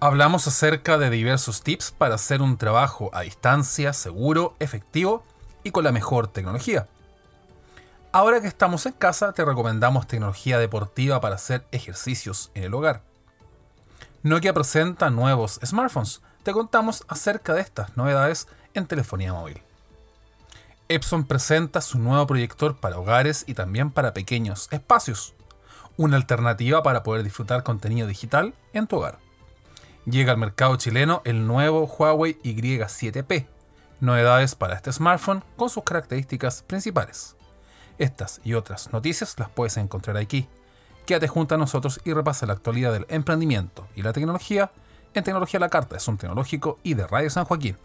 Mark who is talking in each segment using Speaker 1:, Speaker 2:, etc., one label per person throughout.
Speaker 1: Hablamos acerca de diversos tips para hacer un trabajo a distancia seguro, efectivo y con la mejor tecnología. Ahora que estamos en casa, te recomendamos tecnología deportiva para hacer ejercicios en el hogar. Nokia presenta nuevos smartphones. Te contamos acerca de estas novedades en telefonía móvil. Epson presenta su nuevo proyector para hogares y también para pequeños espacios. Una alternativa para poder disfrutar contenido digital en tu hogar llega al mercado chileno el nuevo Huawei Y7P, novedades para este smartphone con sus características principales. Estas y otras noticias las puedes encontrar aquí. Quédate junto a nosotros y repasa la actualidad del emprendimiento y la tecnología en Tecnología la Carta, es un tecnológico y de Radio San Joaquín.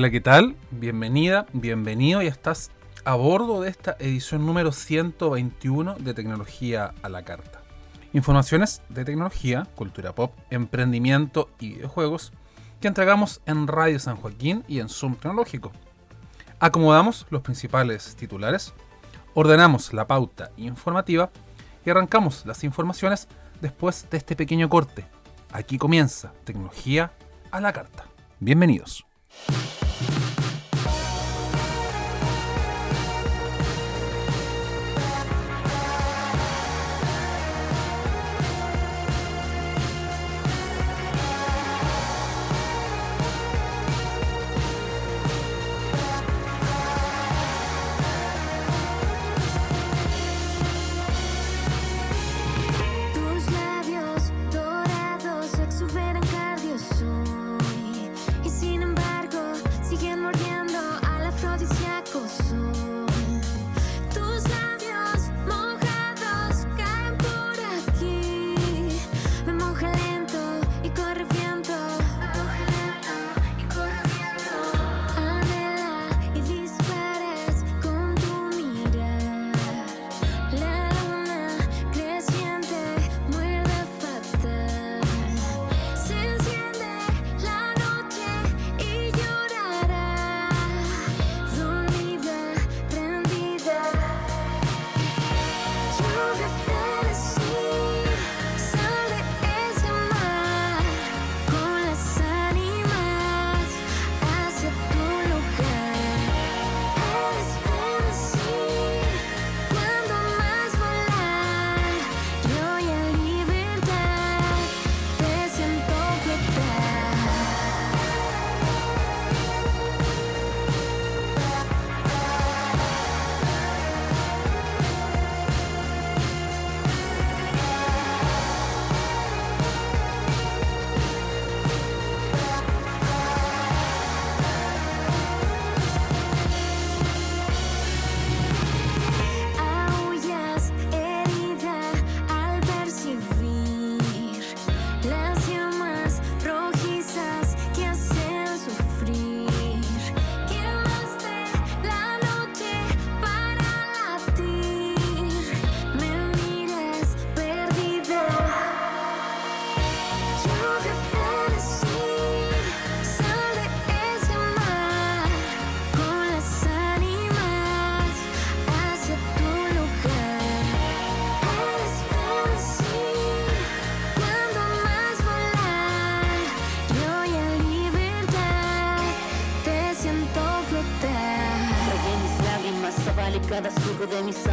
Speaker 1: Hola, ¿qué tal? Bienvenida, bienvenido. Ya estás a bordo de esta edición número 121 de Tecnología a la Carta. Informaciones de tecnología, cultura pop, emprendimiento y videojuegos que entregamos en Radio San Joaquín y en Zoom Tecnológico. Acomodamos los principales titulares, ordenamos la pauta informativa y arrancamos las informaciones después de este pequeño corte. Aquí comienza Tecnología a la Carta. Bienvenidos.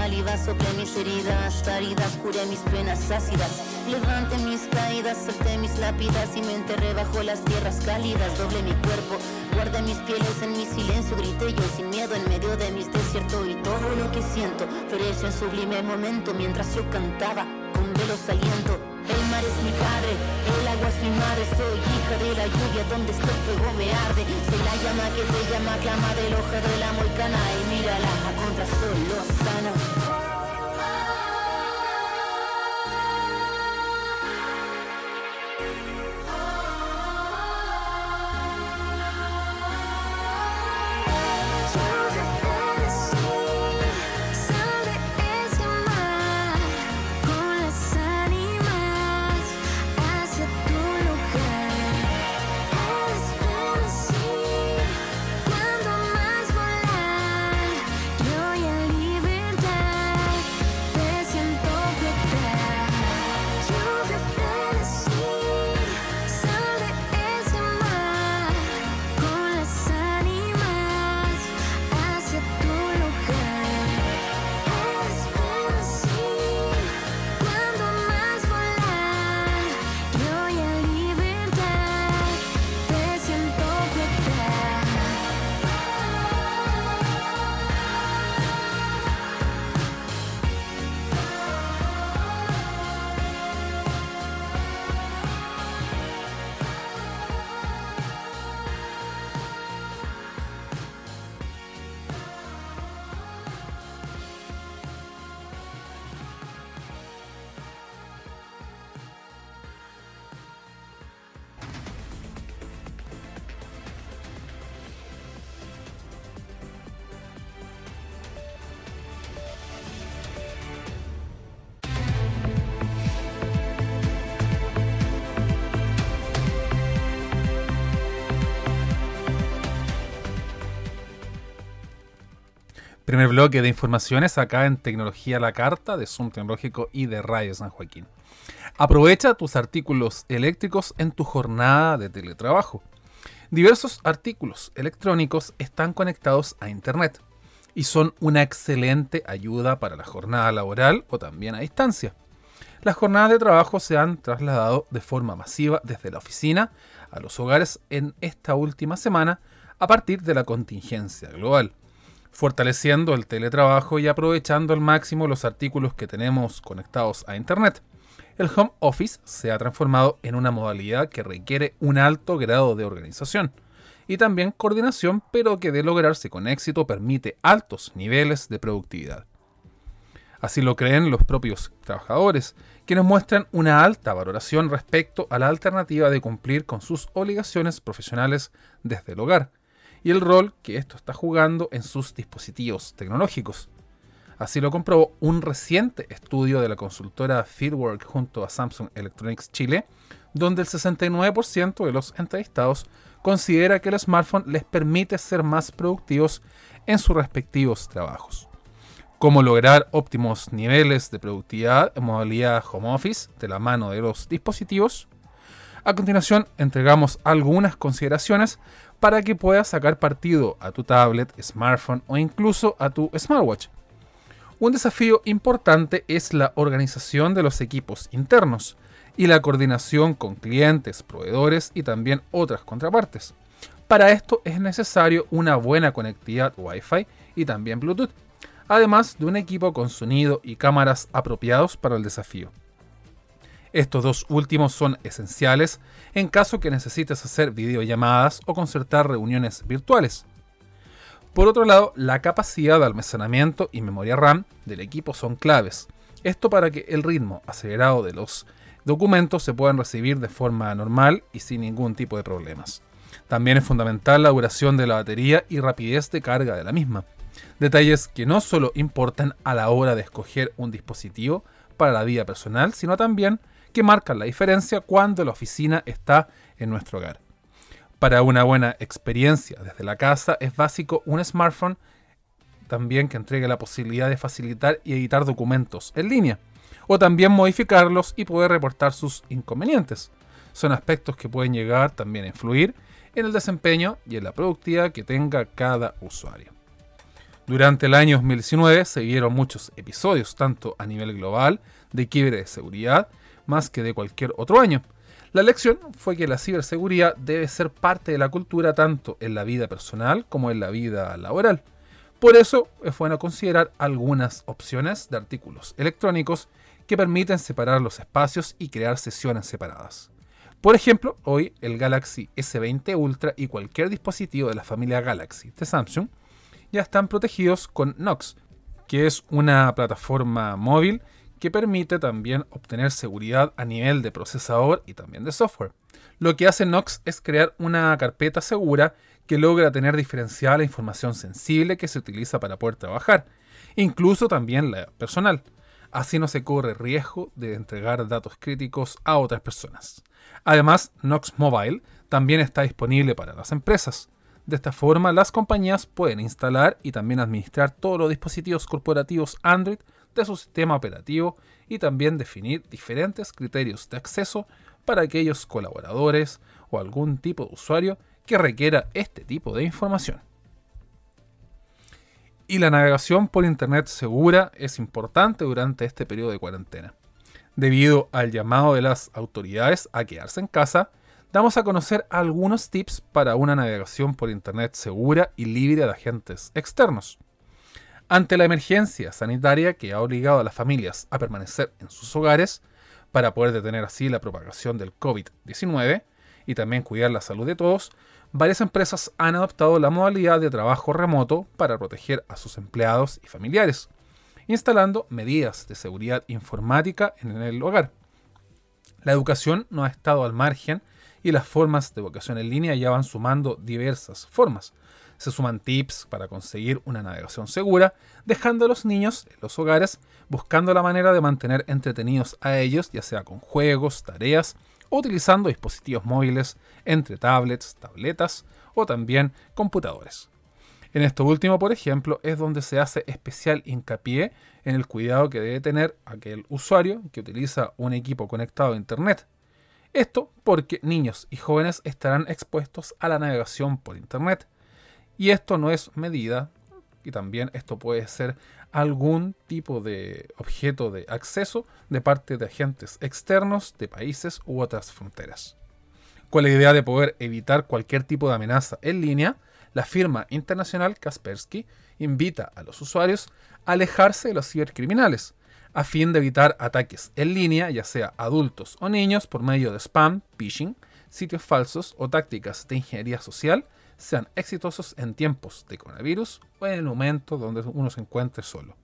Speaker 2: Saliva, sople mis heridas, áridas, curé mis penas ácidas. Levante mis caídas, solté mis lápidas y me enterré bajo las tierras cálidas. Doble mi cuerpo, guardé mis pieles en mi silencio, grité yo sin miedo en medio de mis desiertos y todo lo que siento floreció en sublime momento mientras yo cantaba con velos aliento. El agua es mi madre, soy hija de la lluvia, donde está el fuego me arde. Soy la llama que te llama, clama del hoja de la molcana y mírala a contra solo
Speaker 1: Primer bloque de informaciones acá en Tecnología la Carta de Zoom Tecnológico y de Radio San Joaquín. Aprovecha tus artículos eléctricos en tu jornada de teletrabajo. Diversos artículos electrónicos están conectados a Internet y son una excelente ayuda para la jornada laboral o también a distancia. Las jornadas de trabajo se han trasladado de forma masiva desde la oficina a los hogares en esta última semana a partir de la contingencia global fortaleciendo el teletrabajo y aprovechando al máximo los artículos que tenemos conectados a Internet. El home office se ha transformado en una modalidad que requiere un alto grado de organización y también coordinación, pero que de lograrse con éxito permite altos niveles de productividad. Así lo creen los propios trabajadores, quienes muestran una alta valoración respecto a la alternativa de cumplir con sus obligaciones profesionales desde el hogar, y el rol que esto está jugando en sus dispositivos tecnológicos. Así lo comprobó un reciente estudio de la consultora Fieldwork junto a Samsung Electronics Chile, donde el 69% de los entrevistados considera que el smartphone les permite ser más productivos en sus respectivos trabajos. Cómo lograr óptimos niveles de productividad en modalidad home office de la mano de los dispositivos. A continuación, entregamos algunas consideraciones para que puedas sacar partido a tu tablet, smartphone o incluso a tu smartwatch. Un desafío importante es la organización de los equipos internos y la coordinación con clientes, proveedores y también otras contrapartes. Para esto es necesario una buena conectividad Wi-Fi y también Bluetooth, además de un equipo con sonido y cámaras apropiados para el desafío. Estos dos últimos son esenciales en caso que necesites hacer videollamadas o concertar reuniones virtuales. Por otro lado, la capacidad de almacenamiento y memoria RAM del equipo son claves. Esto para que el ritmo acelerado de los documentos se puedan recibir de forma normal y sin ningún tipo de problemas. También es fundamental la duración de la batería y rapidez de carga de la misma. Detalles que no solo importan a la hora de escoger un dispositivo para la vida personal, sino también que marcan la diferencia cuando la oficina está en nuestro hogar. Para una buena experiencia desde la casa es básico un smartphone también que entregue la posibilidad de facilitar y editar documentos en línea, o también modificarlos y poder reportar sus inconvenientes. Son aspectos que pueden llegar también a influir en el desempeño y en la productividad que tenga cada usuario. Durante el año 2019 se vieron muchos episodios, tanto a nivel global, de quiebre de seguridad, más que de cualquier otro año. La lección fue que la ciberseguridad debe ser parte de la cultura tanto en la vida personal como en la vida laboral. Por eso es bueno considerar algunas opciones de artículos electrónicos que permiten separar los espacios y crear sesiones separadas. Por ejemplo, hoy el Galaxy S20 Ultra y cualquier dispositivo de la familia Galaxy de Samsung ya están protegidos con Nox, que es una plataforma móvil que permite también obtener seguridad a nivel de procesador y también de software. Lo que hace Nox es crear una carpeta segura que logra tener diferenciada la información sensible que se utiliza para poder trabajar, incluso también la personal. Así no se corre riesgo de entregar datos críticos a otras personas. Además, Nox Mobile también está disponible para las empresas. De esta forma, las compañías pueden instalar y también administrar todos los dispositivos corporativos Android de su sistema operativo y también definir diferentes criterios de acceso para aquellos colaboradores o algún tipo de usuario que requiera este tipo de información. Y la navegación por Internet segura es importante durante este periodo de cuarentena. Debido al llamado de las autoridades a quedarse en casa, damos a conocer algunos tips para una navegación por Internet segura y libre de agentes externos. Ante la emergencia sanitaria que ha obligado a las familias a permanecer en sus hogares para poder detener así la propagación del COVID-19 y también cuidar la salud de todos, varias empresas han adoptado la modalidad de trabajo remoto para proteger a sus empleados y familiares, instalando medidas de seguridad informática en el hogar. La educación no ha estado al margen y las formas de vocación en línea ya van sumando diversas formas. Se suman tips para conseguir una navegación segura, dejando a los niños en los hogares buscando la manera de mantener entretenidos a ellos, ya sea con juegos, tareas o utilizando dispositivos móviles entre tablets, tabletas o también computadores. En esto último, por ejemplo, es donde se hace especial hincapié en el cuidado que debe tener aquel usuario que utiliza un equipo conectado a Internet. Esto porque niños y jóvenes estarán expuestos a la navegación por Internet. Y esto no es medida, y también esto puede ser algún tipo de objeto de acceso de parte de agentes externos de países u otras fronteras. Con la idea de poder evitar cualquier tipo de amenaza en línea, la firma internacional Kaspersky invita a los usuarios a alejarse de los cibercriminales, a fin de evitar ataques en línea, ya sea adultos o niños, por medio de spam, phishing, sitios falsos o tácticas de ingeniería social, sean exitosos en tiempos de coronavirus o en el momento donde uno se encuentre solo.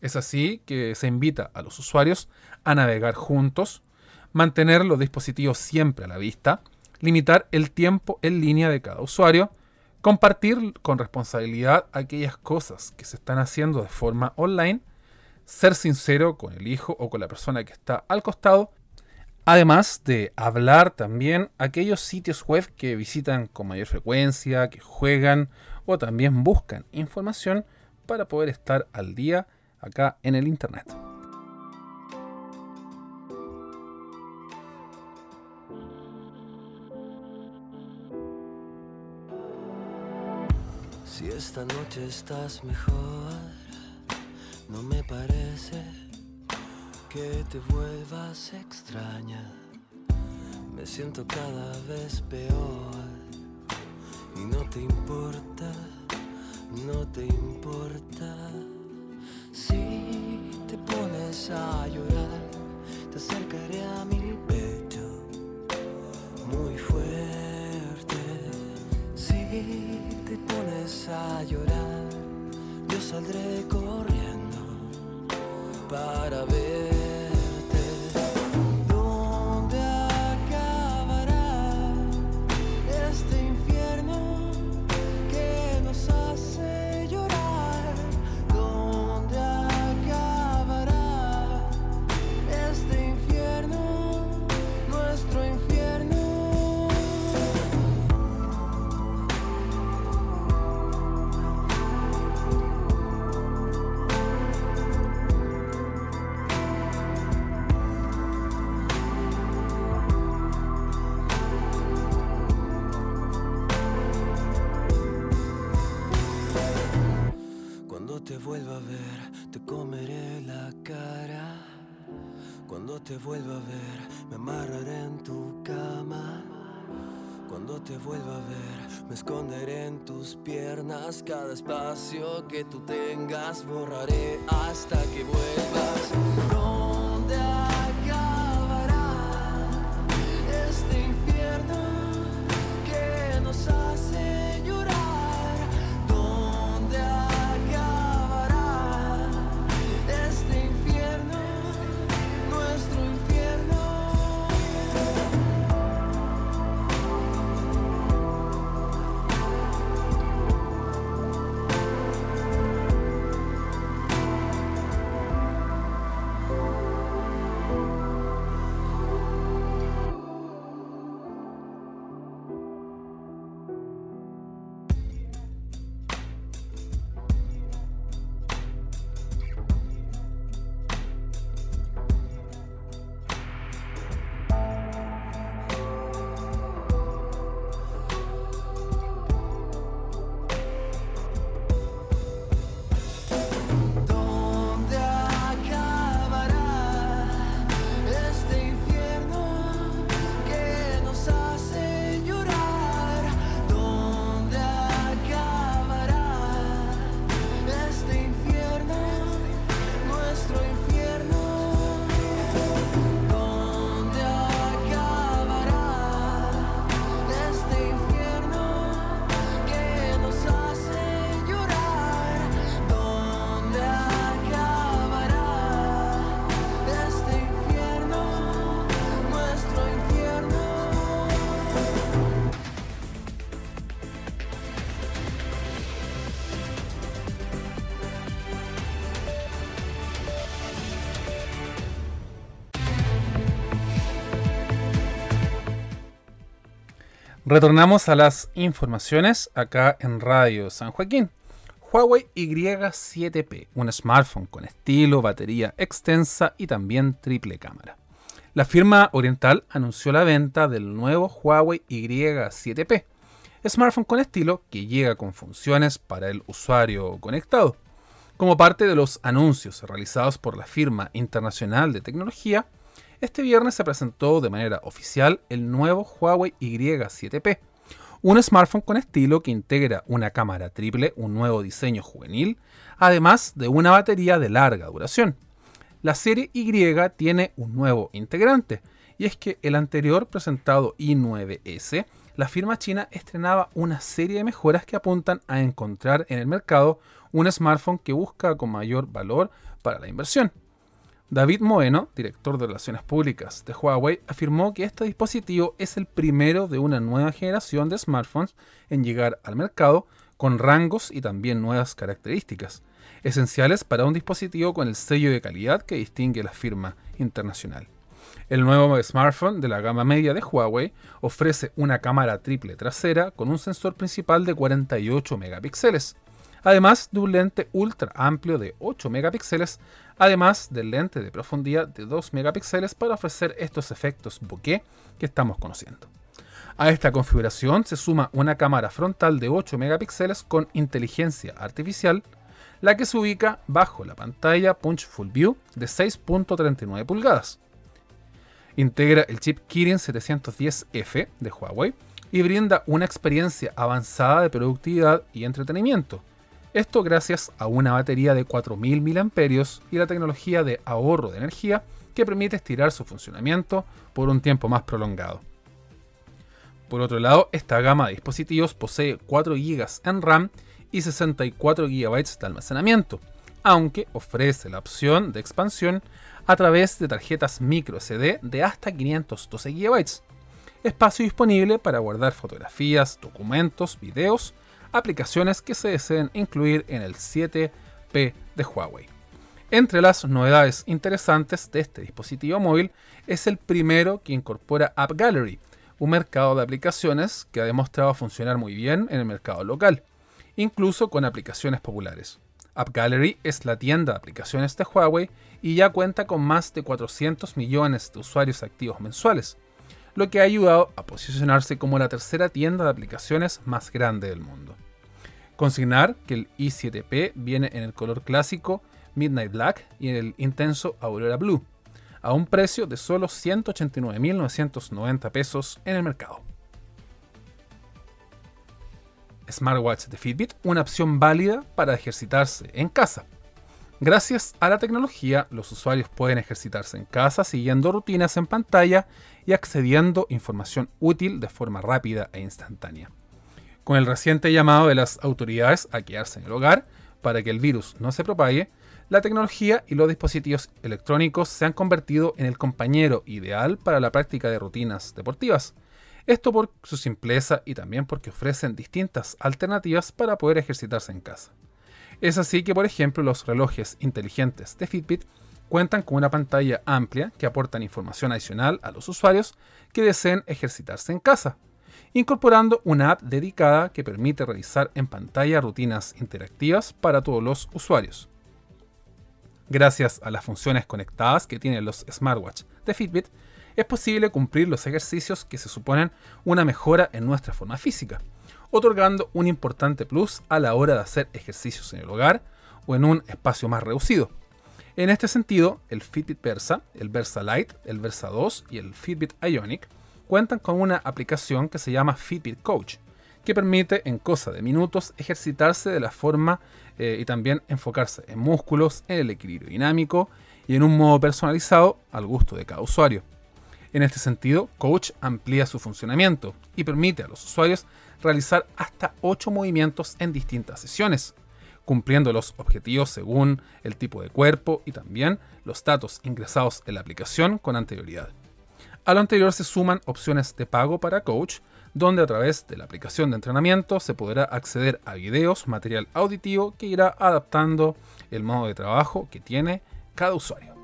Speaker 1: Es así que se invita a los usuarios a navegar juntos, mantener los dispositivos siempre a la vista, limitar el tiempo en línea de cada usuario, compartir con responsabilidad aquellas cosas que se están haciendo de forma online, ser sincero con el hijo o con la persona que está al costado, además de hablar también aquellos sitios web que visitan con mayor frecuencia, que juegan o también buscan información para poder estar al día acá en el Internet.
Speaker 3: Si esta noche estás mejor, no me parece que te vuelvas extraña. Me siento cada vez peor y no te importa, no te importa. Si te pones a llorar, te acercaré a mi pecho muy fuerte. Si te pones a llorar, yo saldré corriendo para ver. Te vuelva a ver, me amarraré en tu cama. Cuando te vuelva a ver, me esconderé en tus piernas. Cada espacio que tú tengas, borraré hasta que vuelvas. ¿Dónde
Speaker 1: Retornamos a las informaciones acá en Radio San Joaquín. Huawei Y7P, un smartphone con estilo, batería extensa y también triple cámara. La firma oriental anunció la venta del nuevo Huawei Y7P, smartphone con estilo que llega con funciones para el usuario conectado. Como parte de los anuncios realizados por la firma internacional de tecnología, este viernes se presentó de manera oficial el nuevo Huawei Y7P, un smartphone con estilo que integra una cámara triple, un nuevo diseño juvenil, además de una batería de larga duración. La serie Y tiene un nuevo integrante, y es que el anterior presentado i9S, la firma china estrenaba una serie de mejoras que apuntan a encontrar en el mercado un smartphone que busca con mayor valor para la inversión. David Moeno, director de Relaciones Públicas de Huawei, afirmó que este dispositivo es el primero de una nueva generación de smartphones en llegar al mercado con rangos y también nuevas características, esenciales para un dispositivo con el sello de calidad que distingue la firma internacional. El nuevo smartphone de la gama media de Huawei ofrece una cámara triple trasera con un sensor principal de 48 megapíxeles, además de un lente ultra amplio de 8 megapíxeles, además del lente de profundidad de 2 megapíxeles para ofrecer estos efectos bokeh que estamos conociendo. A esta configuración se suma una cámara frontal de 8 megapíxeles con inteligencia artificial, la que se ubica bajo la pantalla Punch Full View de 6.39 pulgadas. Integra el chip Kirin 710F de Huawei y brinda una experiencia avanzada de productividad y entretenimiento. Esto gracias a una batería de 4000 mAh y la tecnología de ahorro de energía que permite estirar su funcionamiento por un tiempo más prolongado. Por otro lado, esta gama de dispositivos posee 4 GB en RAM y 64 GB de almacenamiento, aunque ofrece la opción de expansión a través de tarjetas micro SD de hasta 512 GB. Espacio disponible para guardar fotografías, documentos, videos, aplicaciones que se deseen incluir en el 7P de Huawei. Entre las novedades interesantes de este dispositivo móvil es el primero que incorpora App Gallery, un mercado de aplicaciones que ha demostrado funcionar muy bien en el mercado local, incluso con aplicaciones populares. App Gallery es la tienda de aplicaciones de Huawei y ya cuenta con más de 400 millones de usuarios activos mensuales, lo que ha ayudado a posicionarse como la tercera tienda de aplicaciones más grande del mundo. Consignar que el i7P viene en el color clásico Midnight Black y el intenso Aurora Blue, a un precio de solo 189.990 pesos en el mercado. Smartwatch de Fitbit, una opción válida para ejercitarse en casa. Gracias a la tecnología, los usuarios pueden ejercitarse en casa siguiendo rutinas en pantalla y accediendo a información útil de forma rápida e instantánea. Con el reciente llamado de las autoridades a quedarse en el hogar para que el virus no se propague, la tecnología y los dispositivos electrónicos se han convertido en el compañero ideal para la práctica de rutinas deportivas. Esto por su simpleza y también porque ofrecen distintas alternativas para poder ejercitarse en casa. Es así que, por ejemplo, los relojes inteligentes de Fitbit cuentan con una pantalla amplia que aportan información adicional a los usuarios que deseen ejercitarse en casa, incorporando una app dedicada que permite realizar en pantalla rutinas interactivas para todos los usuarios. Gracias a las funciones conectadas que tienen los smartwatch de Fitbit, es posible cumplir los ejercicios que se suponen una mejora en nuestra forma física, otorgando un importante plus a la hora de hacer ejercicios en el hogar o en un espacio más reducido. En este sentido, el Fitbit Versa, el Versa Lite, el Versa 2 y el Fitbit Ionic cuentan con una aplicación que se llama Fitbit Coach, que permite en cosa de minutos ejercitarse de la forma eh, y también enfocarse en músculos, en el equilibrio dinámico y en un modo personalizado al gusto de cada usuario. En este sentido, Coach amplía su funcionamiento y permite a los usuarios realizar hasta 8 movimientos en distintas sesiones, cumpliendo los objetivos según el tipo de cuerpo y también los datos ingresados en la aplicación con anterioridad. A lo anterior se suman opciones de pago para Coach, donde a través de la aplicación de entrenamiento se podrá acceder a videos, material auditivo que irá adaptando el modo de trabajo que tiene cada usuario.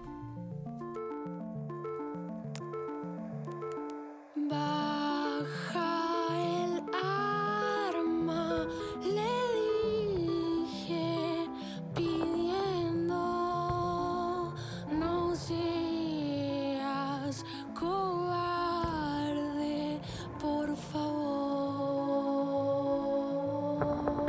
Speaker 4: Oh.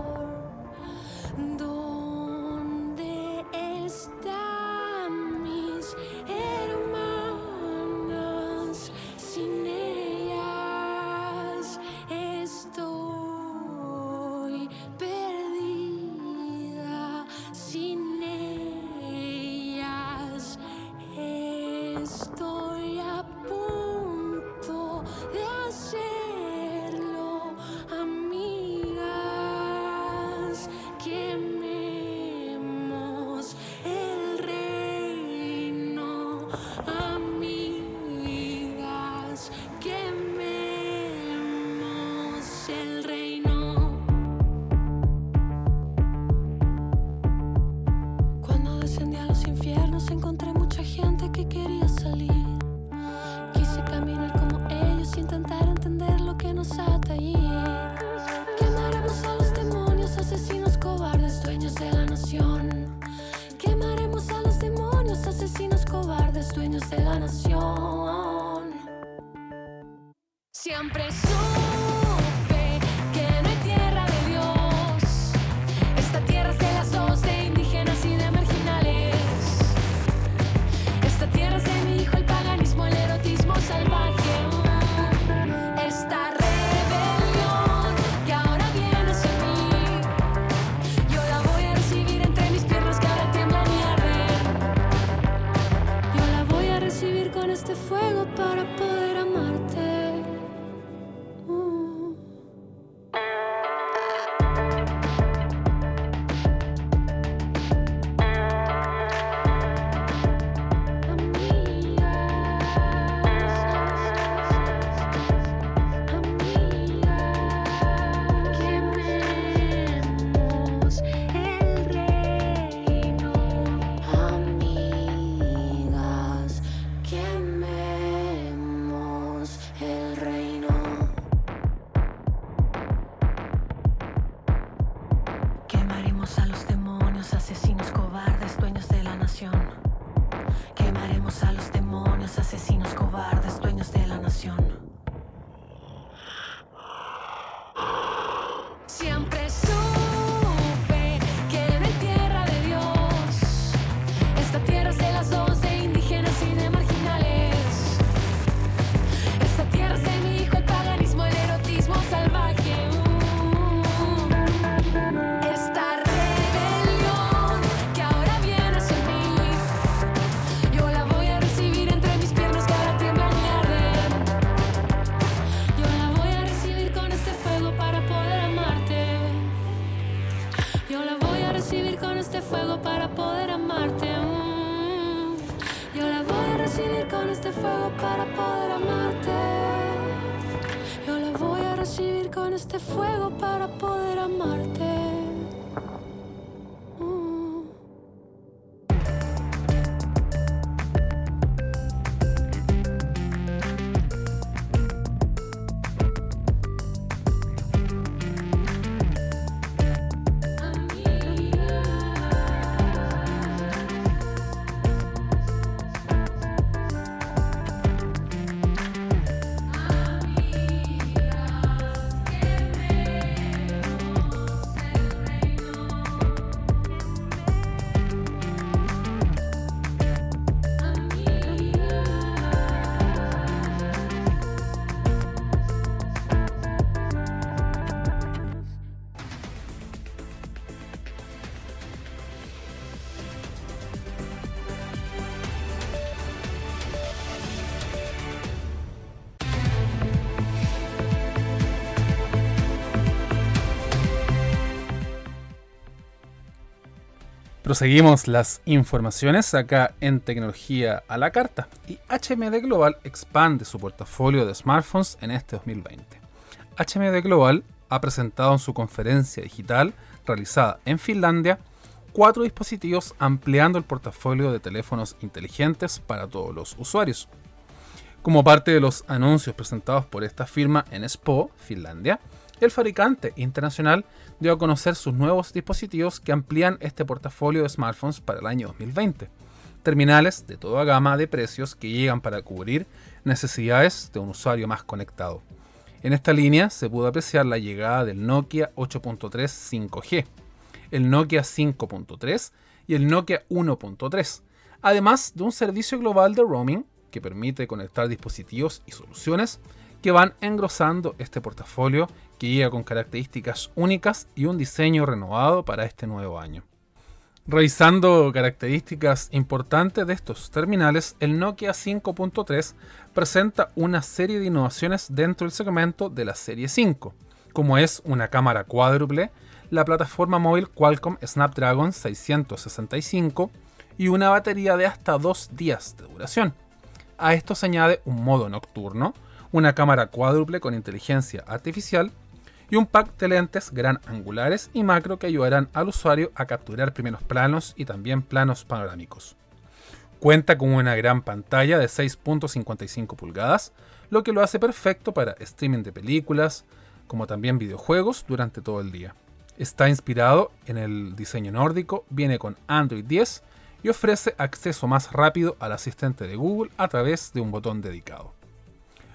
Speaker 1: Proseguimos las informaciones acá en Tecnología a la Carta y HMD Global expande su portafolio de smartphones en este 2020. HMD Global ha presentado en su conferencia digital realizada en Finlandia cuatro dispositivos ampliando el portafolio de teléfonos inteligentes para todos los usuarios. Como parte de los anuncios presentados por esta firma en Espoo, Finlandia, el fabricante internacional dio a conocer sus nuevos dispositivos que amplían este portafolio de smartphones para el año 2020. Terminales de toda gama de precios que llegan para cubrir necesidades de un usuario más conectado. En esta línea se pudo apreciar la llegada del Nokia 8.3 5G, el Nokia 5.3 y el Nokia 1.3, además de un servicio global de roaming que permite conectar dispositivos y soluciones que van engrosando este portafolio que llega con características únicas y un diseño renovado para este nuevo año. Revisando características importantes de estos terminales, el Nokia 5.3 presenta una serie de innovaciones dentro del segmento de la serie 5, como es una cámara cuádruple, la plataforma móvil Qualcomm Snapdragon 665 y una batería de hasta dos días de duración. A esto se añade un modo nocturno, una cámara cuádruple con inteligencia artificial y un pack de lentes gran angulares y macro que ayudarán al usuario a capturar primeros planos y también planos panorámicos. Cuenta con una gran pantalla de 6.55 pulgadas, lo que lo hace perfecto para streaming de películas, como también videojuegos durante todo el día. Está inspirado en el diseño nórdico, viene con Android 10 y ofrece acceso más rápido al asistente de Google a través de un botón dedicado.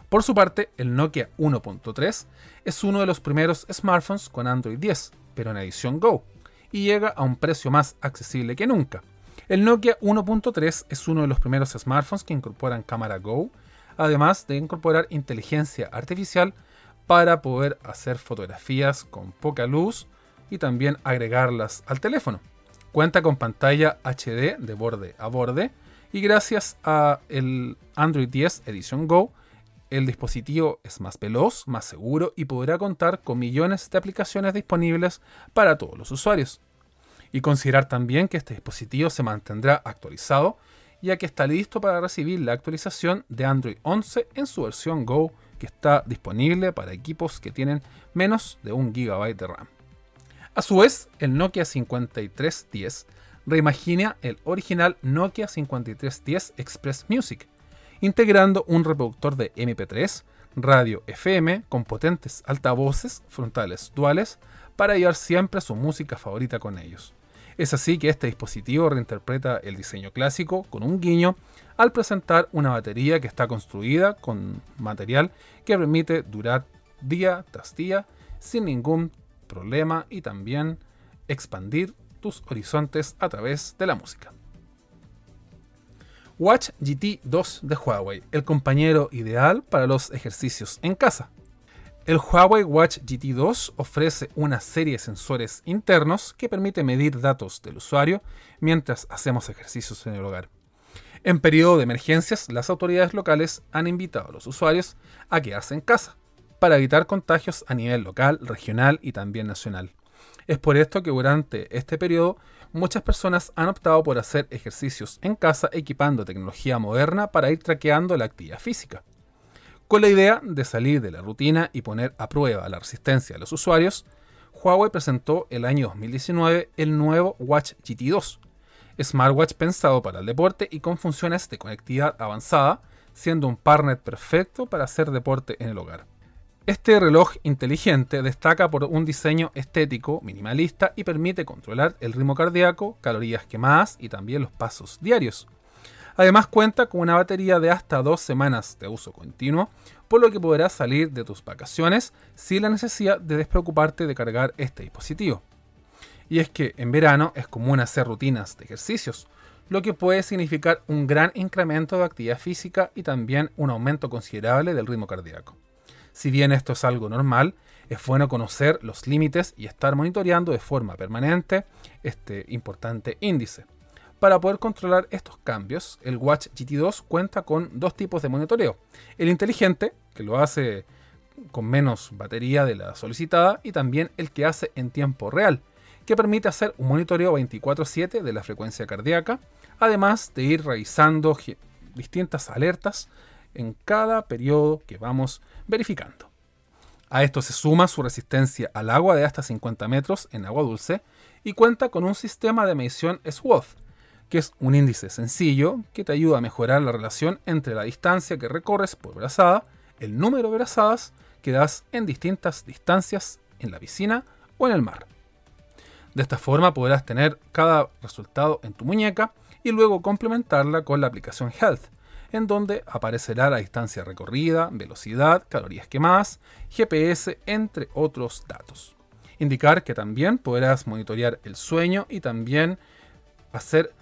Speaker 1: Por su parte, el Nokia 1.3 es uno de los primeros smartphones con Android 10, pero en edición Go, y llega a un precio más accesible que nunca. El Nokia 1.3 es uno de los primeros smartphones que incorporan cámara Go, además de incorporar inteligencia artificial para poder hacer fotografías con poca luz y también agregarlas al teléfono. Cuenta con pantalla HD de borde a borde y gracias a Android 10 edición Go el dispositivo es más veloz, más seguro y podrá contar con millones de aplicaciones disponibles para todos los usuarios. Y considerar también que este dispositivo se mantendrá actualizado, ya que está listo para recibir la actualización de Android 11 en su versión Go, que está disponible para equipos que tienen menos de 1 GB de RAM. A su vez, el Nokia 5310 reimagina el original Nokia 5310 Express Music, integrando un reproductor de MP3, radio FM con potentes altavoces frontales duales para llevar siempre su música favorita con ellos. Es así que este dispositivo reinterpreta el diseño clásico con un guiño al presentar una batería que está construida con material que permite durar día tras día sin ningún problema y también expandir tus horizontes a través de la música. Watch GT 2 de Huawei, el compañero ideal para los ejercicios en casa. El Huawei Watch GT 2 ofrece una serie de sensores internos que permite medir datos del usuario mientras hacemos ejercicios en el hogar. En periodo de emergencias, las autoridades locales han invitado a los usuarios a quedarse en casa para evitar contagios a nivel local, regional y también nacional. Es por esto que durante este periodo muchas personas han optado por hacer ejercicios en casa equipando tecnología moderna para ir traqueando la actividad física. Con la idea de salir de la rutina y poner a prueba la resistencia de los usuarios, Huawei presentó el año 2019 el nuevo Watch GT2, smartwatch pensado para el deporte y con funciones de conectividad avanzada, siendo un partner perfecto para hacer deporte en el hogar. Este reloj inteligente destaca por un diseño estético minimalista y permite controlar el ritmo cardíaco, calorías quemadas y también los pasos diarios. Además cuenta con una batería de hasta dos semanas de uso continuo, por lo que podrás salir de tus vacaciones sin la necesidad de despreocuparte de cargar este dispositivo. Y es que en verano es común hacer rutinas de ejercicios, lo que puede significar un gran incremento de actividad física y también un aumento considerable del ritmo cardíaco. Si bien esto es algo normal, es bueno conocer los límites y estar monitoreando de forma permanente este importante índice. Para poder controlar estos cambios, el Watch GT2 cuenta con dos tipos de monitoreo. El inteligente, que lo hace con menos batería de la solicitada, y también el que hace en tiempo real, que permite hacer un monitoreo 24/7 de la frecuencia cardíaca, además de ir revisando distintas alertas en cada periodo que vamos verificando. A esto se suma su resistencia al agua de hasta 50 metros en agua dulce y cuenta con un sistema de medición SWOT, que es un índice sencillo que te ayuda a mejorar la relación entre la distancia que recorres por brazada, el número de brazadas que das en distintas distancias en la piscina o en el mar. De esta forma podrás tener cada resultado en tu muñeca y luego complementarla con la aplicación Health, en donde aparecerá la distancia recorrida, velocidad, calorías quemadas, GPS, entre otros datos. Indicar que también podrás monitorear el sueño y también hacer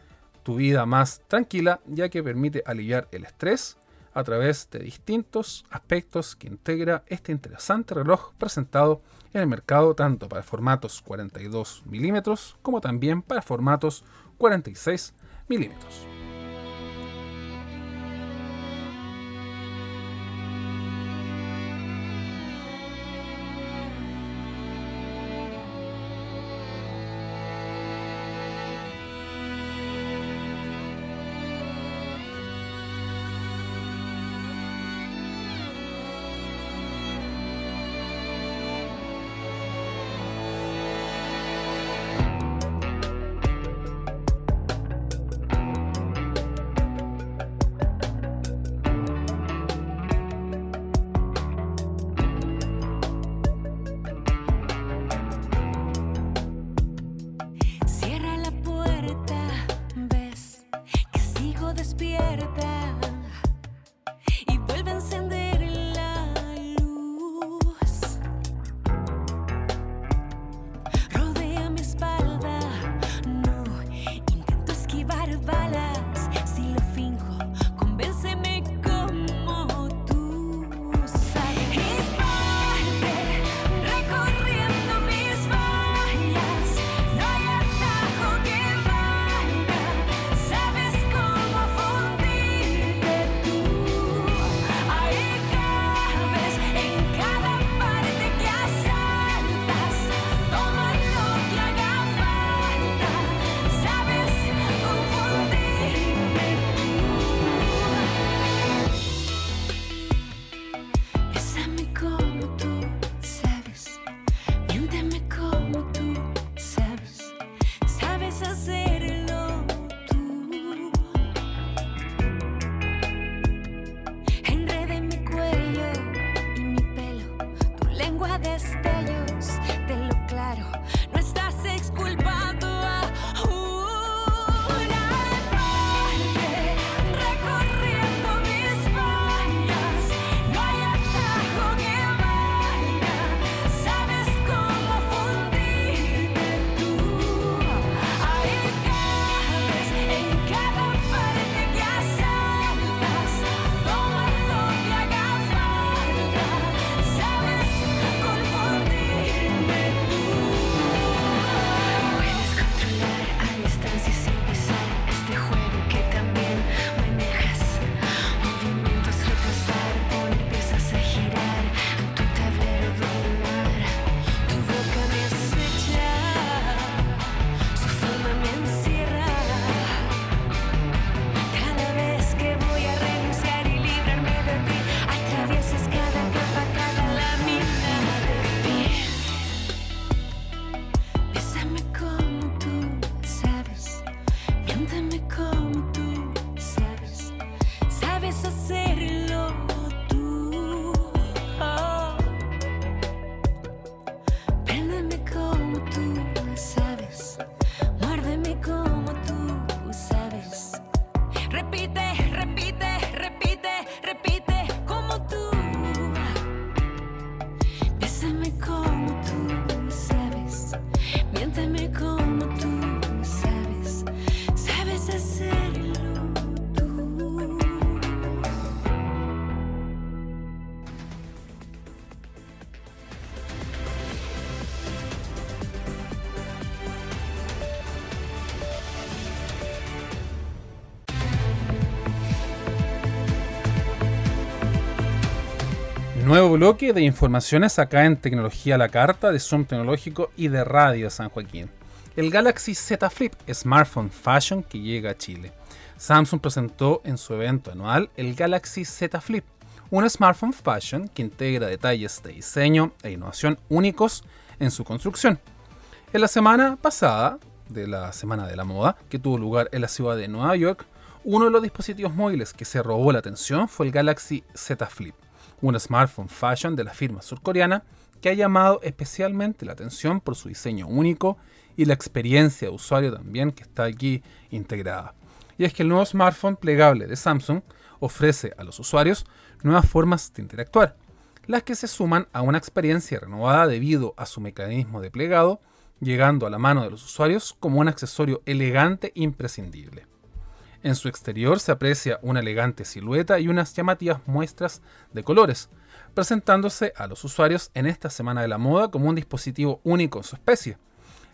Speaker 1: tu vida más tranquila, ya que permite aliviar el estrés a través de distintos aspectos que integra este interesante reloj presentado en el mercado tanto para formatos 42 milímetros como también para formatos 46 milímetros. Bloque de informaciones acá en Tecnología la Carta de Zoom Tecnológico y de Radio San Joaquín. El Galaxy Z Flip, smartphone fashion que llega a Chile. Samsung presentó en su evento anual el Galaxy Z Flip, un smartphone fashion que integra detalles de diseño e innovación únicos en su construcción. En la semana pasada, de la Semana de la Moda, que tuvo lugar en la ciudad de Nueva York, uno de los dispositivos móviles que se robó la atención fue el Galaxy Z Flip, un smartphone fashion de la firma surcoreana que ha llamado especialmente la atención por su diseño único y la experiencia de usuario también que está aquí integrada. Y es que el nuevo smartphone plegable de Samsung ofrece a los usuarios nuevas formas de interactuar, las que se suman a una experiencia renovada debido a su mecanismo de plegado, llegando a la mano de los usuarios como un accesorio elegante e imprescindible. En su exterior se aprecia una elegante silueta y unas llamativas muestras de colores, presentándose a los usuarios en esta semana de la moda como un dispositivo único en su especie.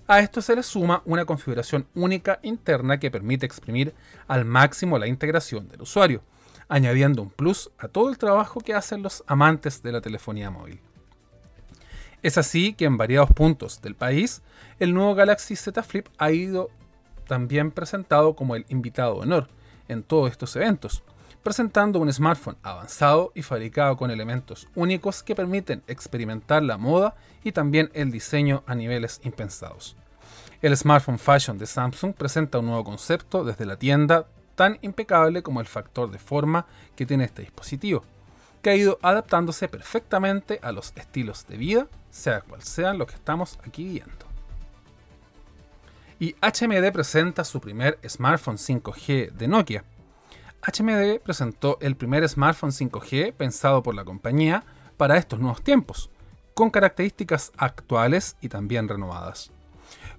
Speaker 1: A esto se le suma una configuración única interna que permite exprimir al máximo la integración del usuario, añadiendo un plus a todo el trabajo que hacen los amantes de la telefonía móvil. Es así que en variados puntos del país, el nuevo Galaxy Z Flip ha ido también presentado como el invitado de honor en todos estos eventos, presentando un smartphone avanzado y fabricado con elementos únicos que permiten experimentar la moda y también el diseño a niveles impensados. El smartphone fashion de Samsung presenta un nuevo concepto desde la tienda tan impecable como el factor de forma que tiene este dispositivo, que ha ido adaptándose perfectamente a los estilos de vida, sea cual sean los que estamos aquí viendo. Y HMD presenta su primer smartphone 5G de Nokia. HMD presentó el primer smartphone 5G pensado por la compañía para estos nuevos tiempos, con características actuales y también renovadas.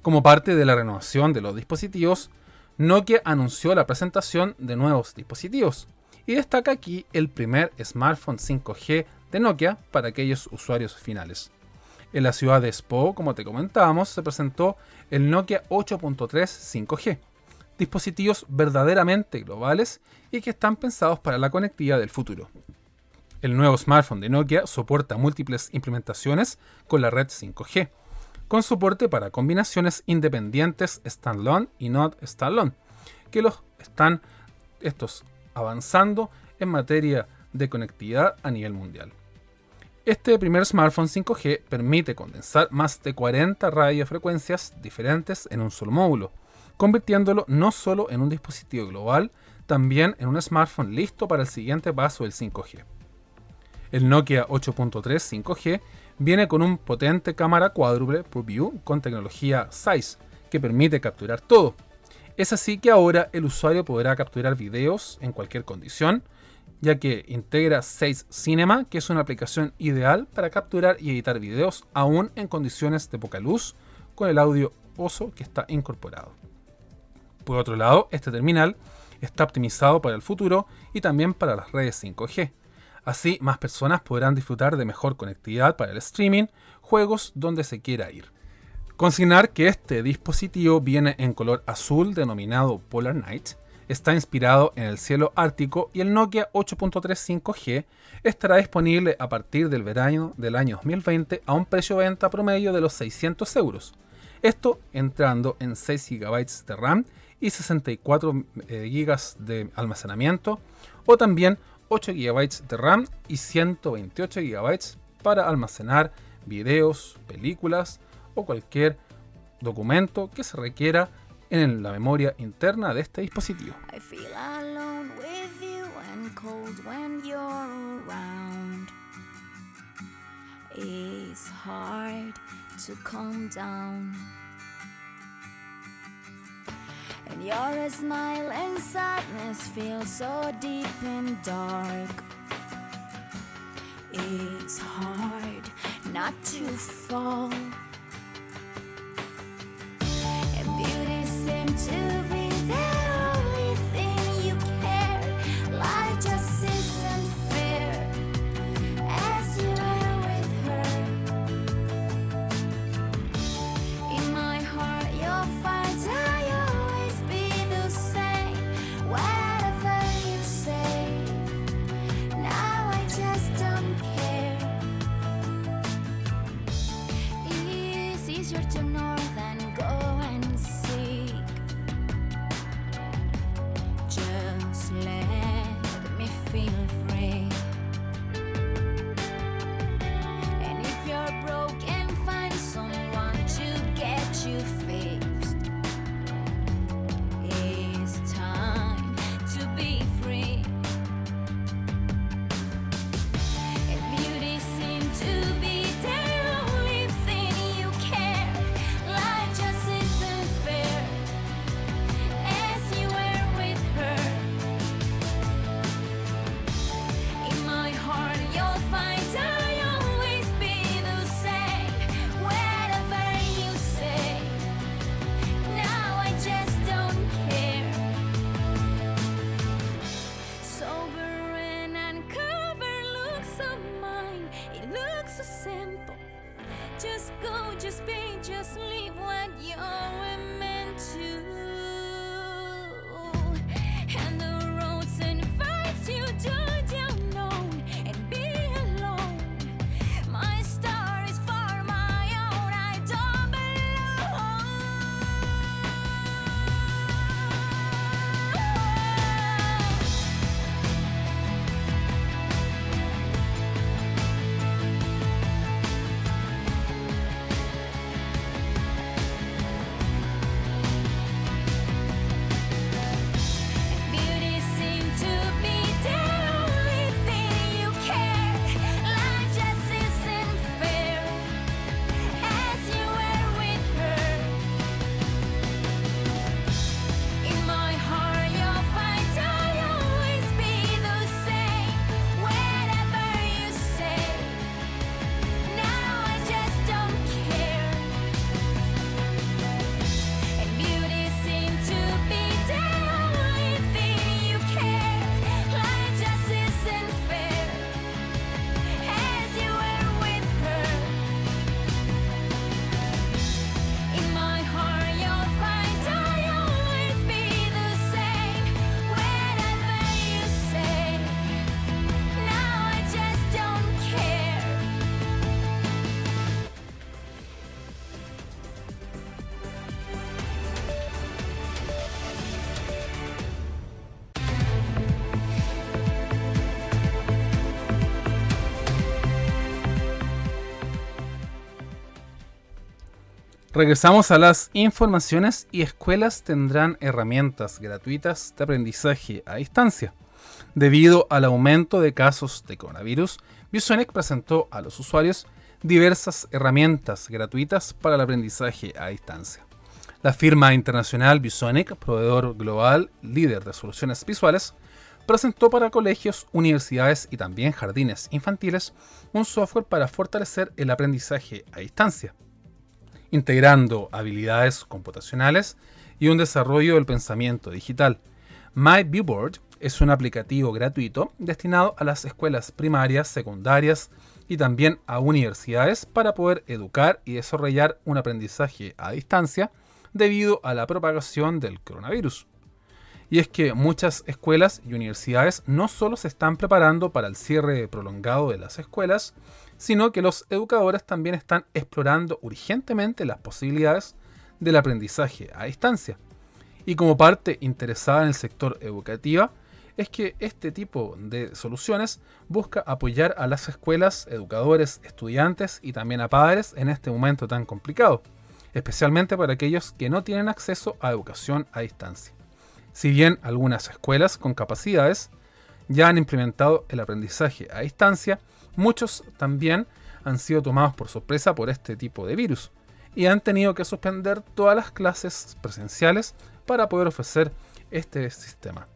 Speaker 1: Como parte de la renovación de los dispositivos, Nokia anunció la presentación de nuevos dispositivos y destaca aquí el primer smartphone 5G de Nokia para aquellos usuarios finales. En la ciudad de Spo, como te comentábamos, se presentó el Nokia 8.3 5G, dispositivos verdaderamente globales y que están pensados para la conectividad del futuro. El nuevo smartphone de Nokia soporta múltiples implementaciones con la red 5G, con soporte para combinaciones independientes standalone y not standalone, que los están estos avanzando en materia de conectividad a nivel mundial. Este primer smartphone 5G permite condensar más de 40 radiofrecuencias diferentes en un solo módulo, convirtiéndolo no solo en un dispositivo global, también en un smartphone listo para el siguiente paso del 5G. El Nokia 8.3 5G viene con un potente cámara cuádruple ProView con tecnología SAIS que permite capturar todo. Es así que ahora el usuario podrá capturar videos en cualquier condición, ya que integra 6 Cinema, que es una aplicación ideal para capturar y editar videos aún en condiciones de poca luz, con el audio OSO que está incorporado. Por otro lado, este terminal está optimizado para el futuro y también para las redes 5G. Así, más personas podrán disfrutar de mejor conectividad para el streaming, juegos donde se quiera ir. Consignar que este dispositivo viene en color azul denominado Polar Night, está inspirado en el cielo ártico y el Nokia 8.3 5G estará disponible a partir del verano del año 2020 a un precio de venta promedio de los 600 euros. Esto entrando en 6 GB de RAM y 64 GB de almacenamiento o también 8 GB de RAM y 128 GB para almacenar videos, películas o cualquier documento que se requiera en la memoria interna de este dispositivo.
Speaker 4: I feel alone with you and cold when you're around. It's hard to calm down. And your smile and sadness feel so deep and dark. It's hard not to fall. And to be
Speaker 1: Regresamos a las informaciones y escuelas tendrán herramientas gratuitas de aprendizaje a distancia. Debido al aumento de casos de coronavirus, Visonic presentó a los usuarios diversas herramientas gratuitas para el aprendizaje a distancia. La firma internacional Visonic, proveedor global líder de soluciones visuales, presentó para colegios, universidades y también jardines infantiles un software para fortalecer el aprendizaje a distancia integrando habilidades computacionales y un desarrollo del pensamiento digital. My Viewboard es un aplicativo gratuito destinado a las escuelas primarias, secundarias y también a universidades para poder educar y desarrollar un aprendizaje a distancia debido a la propagación del coronavirus. Y es que muchas escuelas y universidades no solo se están preparando para el cierre prolongado de las escuelas, sino que los educadores también están explorando urgentemente las posibilidades del aprendizaje a distancia. Y como parte interesada en el sector educativo, es que este tipo de soluciones busca apoyar a las escuelas, educadores, estudiantes y también a padres en este momento tan complicado, especialmente para aquellos que no tienen acceso a educación a distancia. Si bien algunas escuelas con capacidades ya han implementado el aprendizaje a distancia, muchos también han sido tomados por sorpresa por este tipo de virus y han tenido que suspender todas las clases presenciales para poder ofrecer este sistema.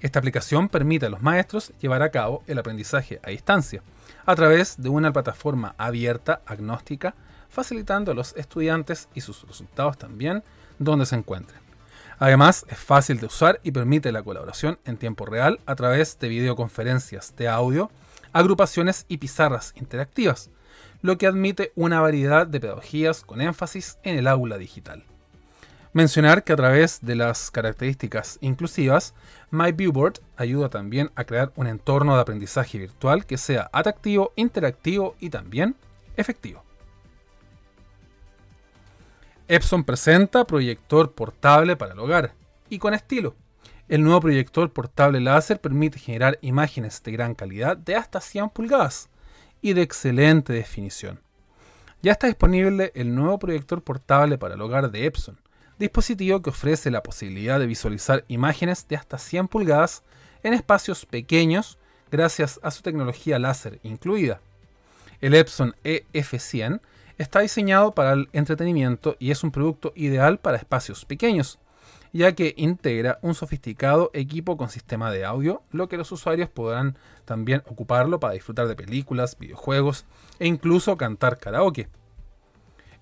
Speaker 1: Esta aplicación permite a los maestros llevar a cabo el aprendizaje a distancia a través de una plataforma abierta, agnóstica, facilitando a los estudiantes y sus resultados también donde se encuentren. Además, es fácil de usar y permite la colaboración en tiempo real a través de videoconferencias de audio, agrupaciones y pizarras interactivas, lo que admite una variedad de pedagogías con énfasis en el aula digital. Mencionar que a través de las características inclusivas, MyViewboard ayuda también a crear un entorno de aprendizaje virtual que sea atractivo, interactivo y también efectivo. Epson presenta proyector portable para el hogar y con estilo. El nuevo proyector portable láser permite generar imágenes de gran calidad de hasta 100 pulgadas y de excelente definición. Ya está disponible el nuevo proyector portable para el hogar de Epson, dispositivo que ofrece la posibilidad de visualizar imágenes de hasta 100 pulgadas en espacios pequeños gracias a su tecnología láser incluida. El Epson EF100 está diseñado para el entretenimiento y es un producto ideal para espacios pequeños, ya que integra un sofisticado equipo con sistema de audio, lo que los usuarios podrán también ocuparlo para disfrutar de películas, videojuegos e incluso cantar karaoke.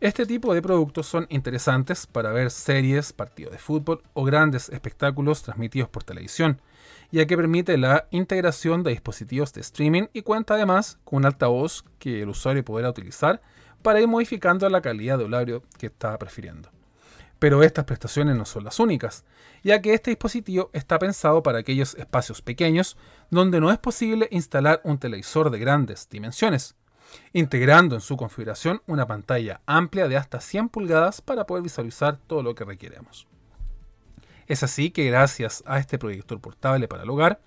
Speaker 1: Este tipo de productos son interesantes para ver series, partidos de fútbol o grandes espectáculos transmitidos por televisión, ya que permite la integración de dispositivos de streaming y cuenta además con un altavoz que el usuario podrá utilizar para ir modificando la calidad de audio que está prefiriendo. Pero estas prestaciones no son las únicas, ya que este dispositivo está pensado para aquellos espacios pequeños donde no es posible instalar un televisor de grandes dimensiones, integrando en su configuración una pantalla amplia de hasta 100 pulgadas para poder visualizar todo lo que requeremos. Es así que gracias a este proyector portable para el hogar,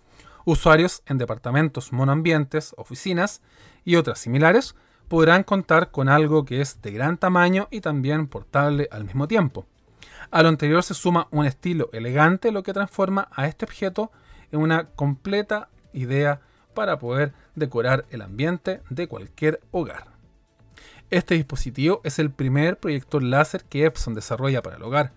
Speaker 1: usuarios en departamentos monoambientes, oficinas y otras similares podrán contar con algo que es de gran tamaño y también portable al mismo tiempo. A lo anterior se suma un estilo elegante, lo que transforma a este objeto en una completa idea para poder decorar el ambiente de cualquier hogar. Este dispositivo es el primer proyector láser que Epson desarrolla para el hogar,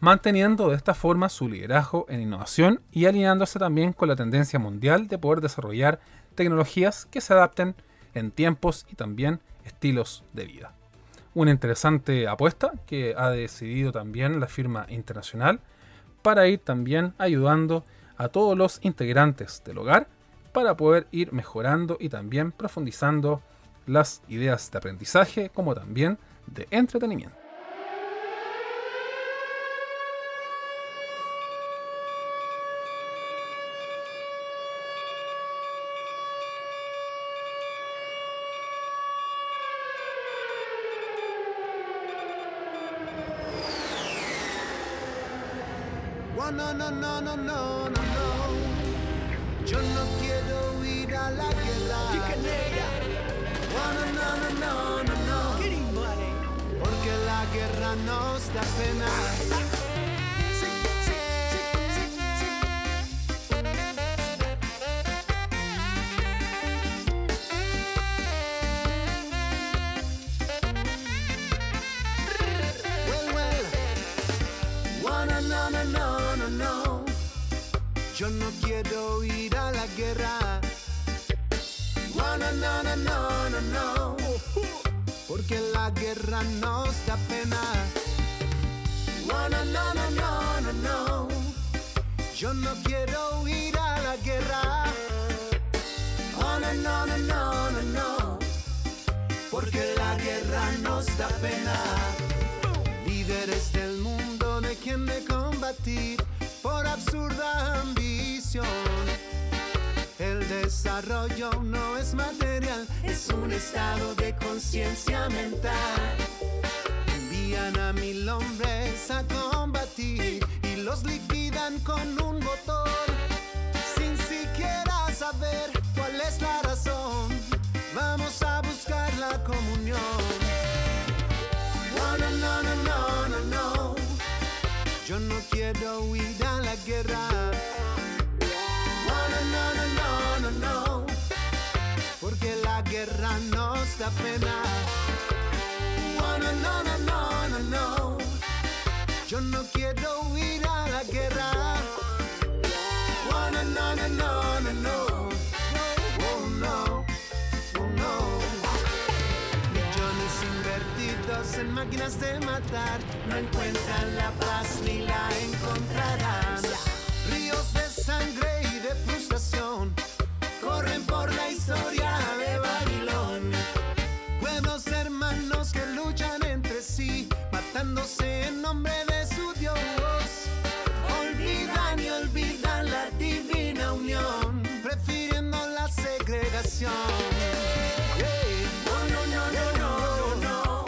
Speaker 1: manteniendo de esta forma su liderazgo en innovación y alineándose también con la tendencia mundial de poder desarrollar tecnologías que se adapten en tiempos y también estilos de vida. Una interesante apuesta que ha decidido también la firma internacional para ir también ayudando a todos los integrantes del hogar para poder ir mejorando y también profundizando las ideas de aprendizaje como también de entretenimiento.
Speaker 3: No, no, no, no, no, no, no. Yo no quiero ir a la guerra. Oh, no, no, no, no, no, no. Porque la guerra nos da pena. No quiero ir a la guerra. Oh, no, no, no, no, no, no. Porque la guerra nos da pena. Oh, no, no, no, no, no, no. Yo no quiero ir a la guerra. Oh, no, no, no, no, no, no. Porque la guerra nos da pena líderes del mundo de quien de combatir El desarrollo no es material, es un estado de conciencia mental. Envían a mil hombres a combatir y los liquidan con un botón sin siquiera saber cuál es la razón. Vamos a buscar la comunión. No, no, no, no, no. Yo no quiero ir a la guerra. Guerra nos da pena. No, no, no, no, no, no. Yo no quiero ir a la guerra. No, no, no, no, no. Oh, no. Oh, no. Millones invertidos en máquinas de matar no encuentran la paz ni la encontrarán. No, no, no, no, no, no, no.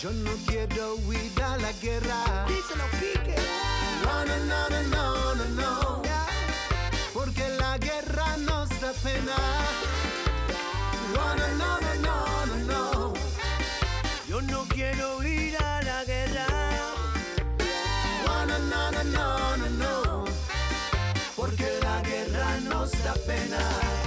Speaker 3: Yo no quiero huir a la guerra. Díselo, pique. No, no, no, no, no, no, no. Porque la guerra nos da pena. No, no, no, no, no, no, no. Yo no quiero ir
Speaker 5: a la guerra. No, no, no, no, no, no, no. Porque la guerra nos da pena.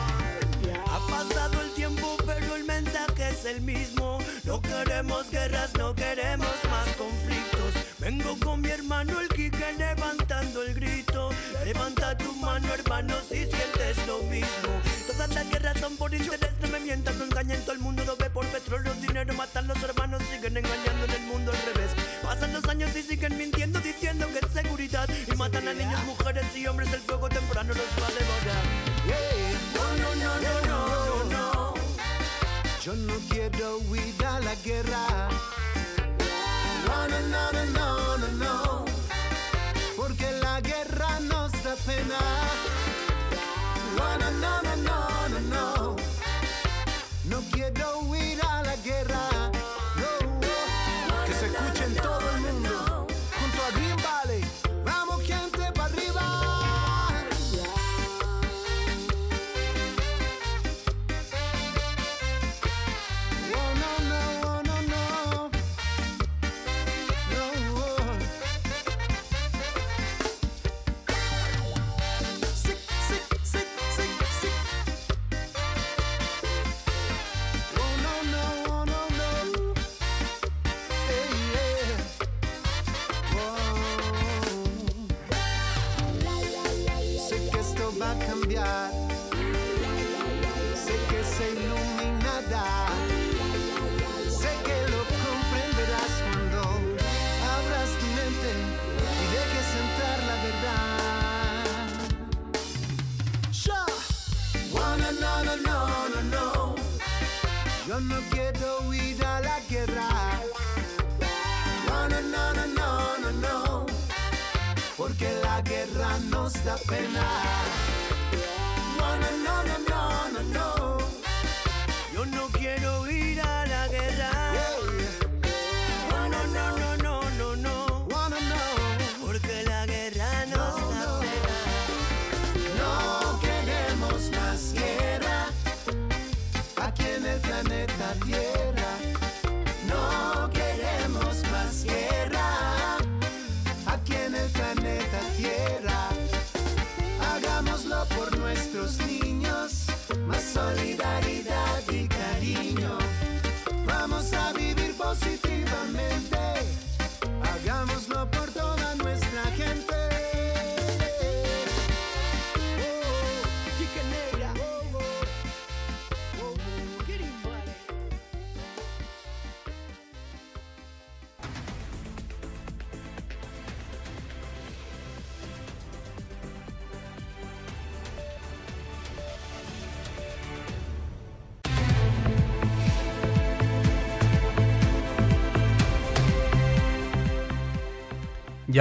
Speaker 5: No queremos guerras, no queremos más conflictos. Vengo con mi hermano el Quique levantando el grito. Levanta tu mano, hermano, si sientes lo mismo. Todas las guerras son por interés, no me mientan, no engañen. Todo el mundo lo ve por petróleo, dinero, matan los hermanos, siguen engañando en el mundo al revés. Pasan los años y siguen mintiendo, diciendo que es seguridad. Y matan a niños, mujeres y hombres, el fuego temprano los va a devorar.
Speaker 3: Yo no quiero huir a la guerra. No, no, no, no, no,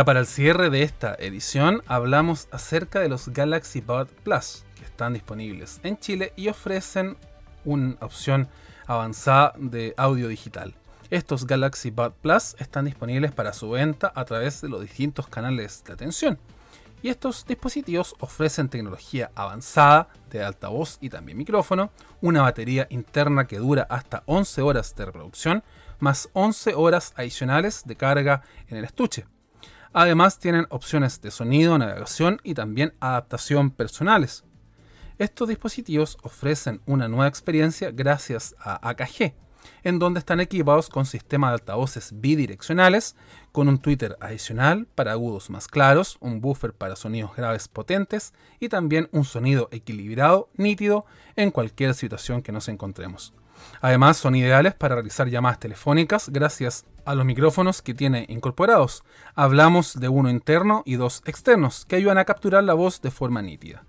Speaker 1: Ya para el cierre de esta edición hablamos acerca de los Galaxy Bud Plus, que están disponibles en Chile y ofrecen una opción avanzada de audio digital. Estos Galaxy Bud Plus están disponibles para su venta a través de los distintos canales de atención. Y estos dispositivos ofrecen tecnología avanzada de altavoz y también micrófono, una batería interna que dura hasta 11 horas de reproducción, más 11 horas adicionales de carga en el estuche. Además tienen opciones de sonido, navegación y también adaptación personales. Estos dispositivos ofrecen una nueva experiencia gracias a AKG, en donde están equipados con sistema de altavoces bidireccionales, con un tweeter adicional para agudos más claros, un buffer para sonidos graves potentes y también un sonido equilibrado, nítido, en cualquier situación que nos encontremos. Además, son ideales para realizar llamadas telefónicas gracias a los micrófonos que tiene incorporados. Hablamos de uno interno y dos externos que ayudan a capturar la voz de forma nítida.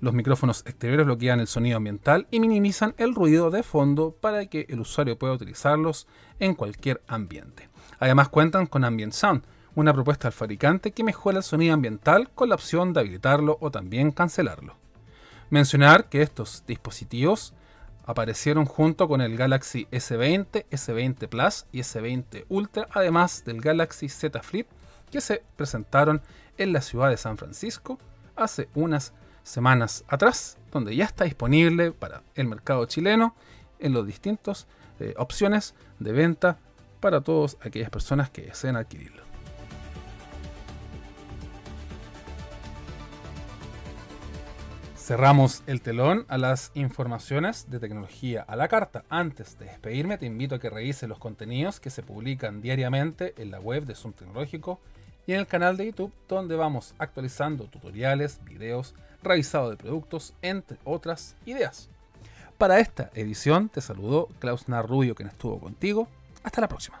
Speaker 1: Los micrófonos exteriores bloquean el sonido ambiental y minimizan el ruido de fondo para que el usuario pueda utilizarlos en cualquier ambiente. Además cuentan con Ambient Sound, una propuesta del fabricante que mejora el sonido ambiental con la opción de habilitarlo o también cancelarlo. Mencionar que estos dispositivos aparecieron junto con el Galaxy S20, S20 Plus y S20 Ultra, además del Galaxy Z Flip, que se presentaron en la ciudad de San Francisco hace unas semanas atrás, donde ya está disponible para el mercado chileno en las distintas eh, opciones de venta para todas aquellas personas que deseen adquirirlo. Cerramos el telón a las informaciones de tecnología a la carta. Antes de despedirme, te invito a que revises los contenidos que se publican diariamente en la web de Zoom Tecnológico y en el canal de YouTube, donde vamos actualizando tutoriales, videos, revisado de productos, entre otras ideas. Para esta edición te saludó Klaus Narrubio, quien estuvo contigo. Hasta la próxima.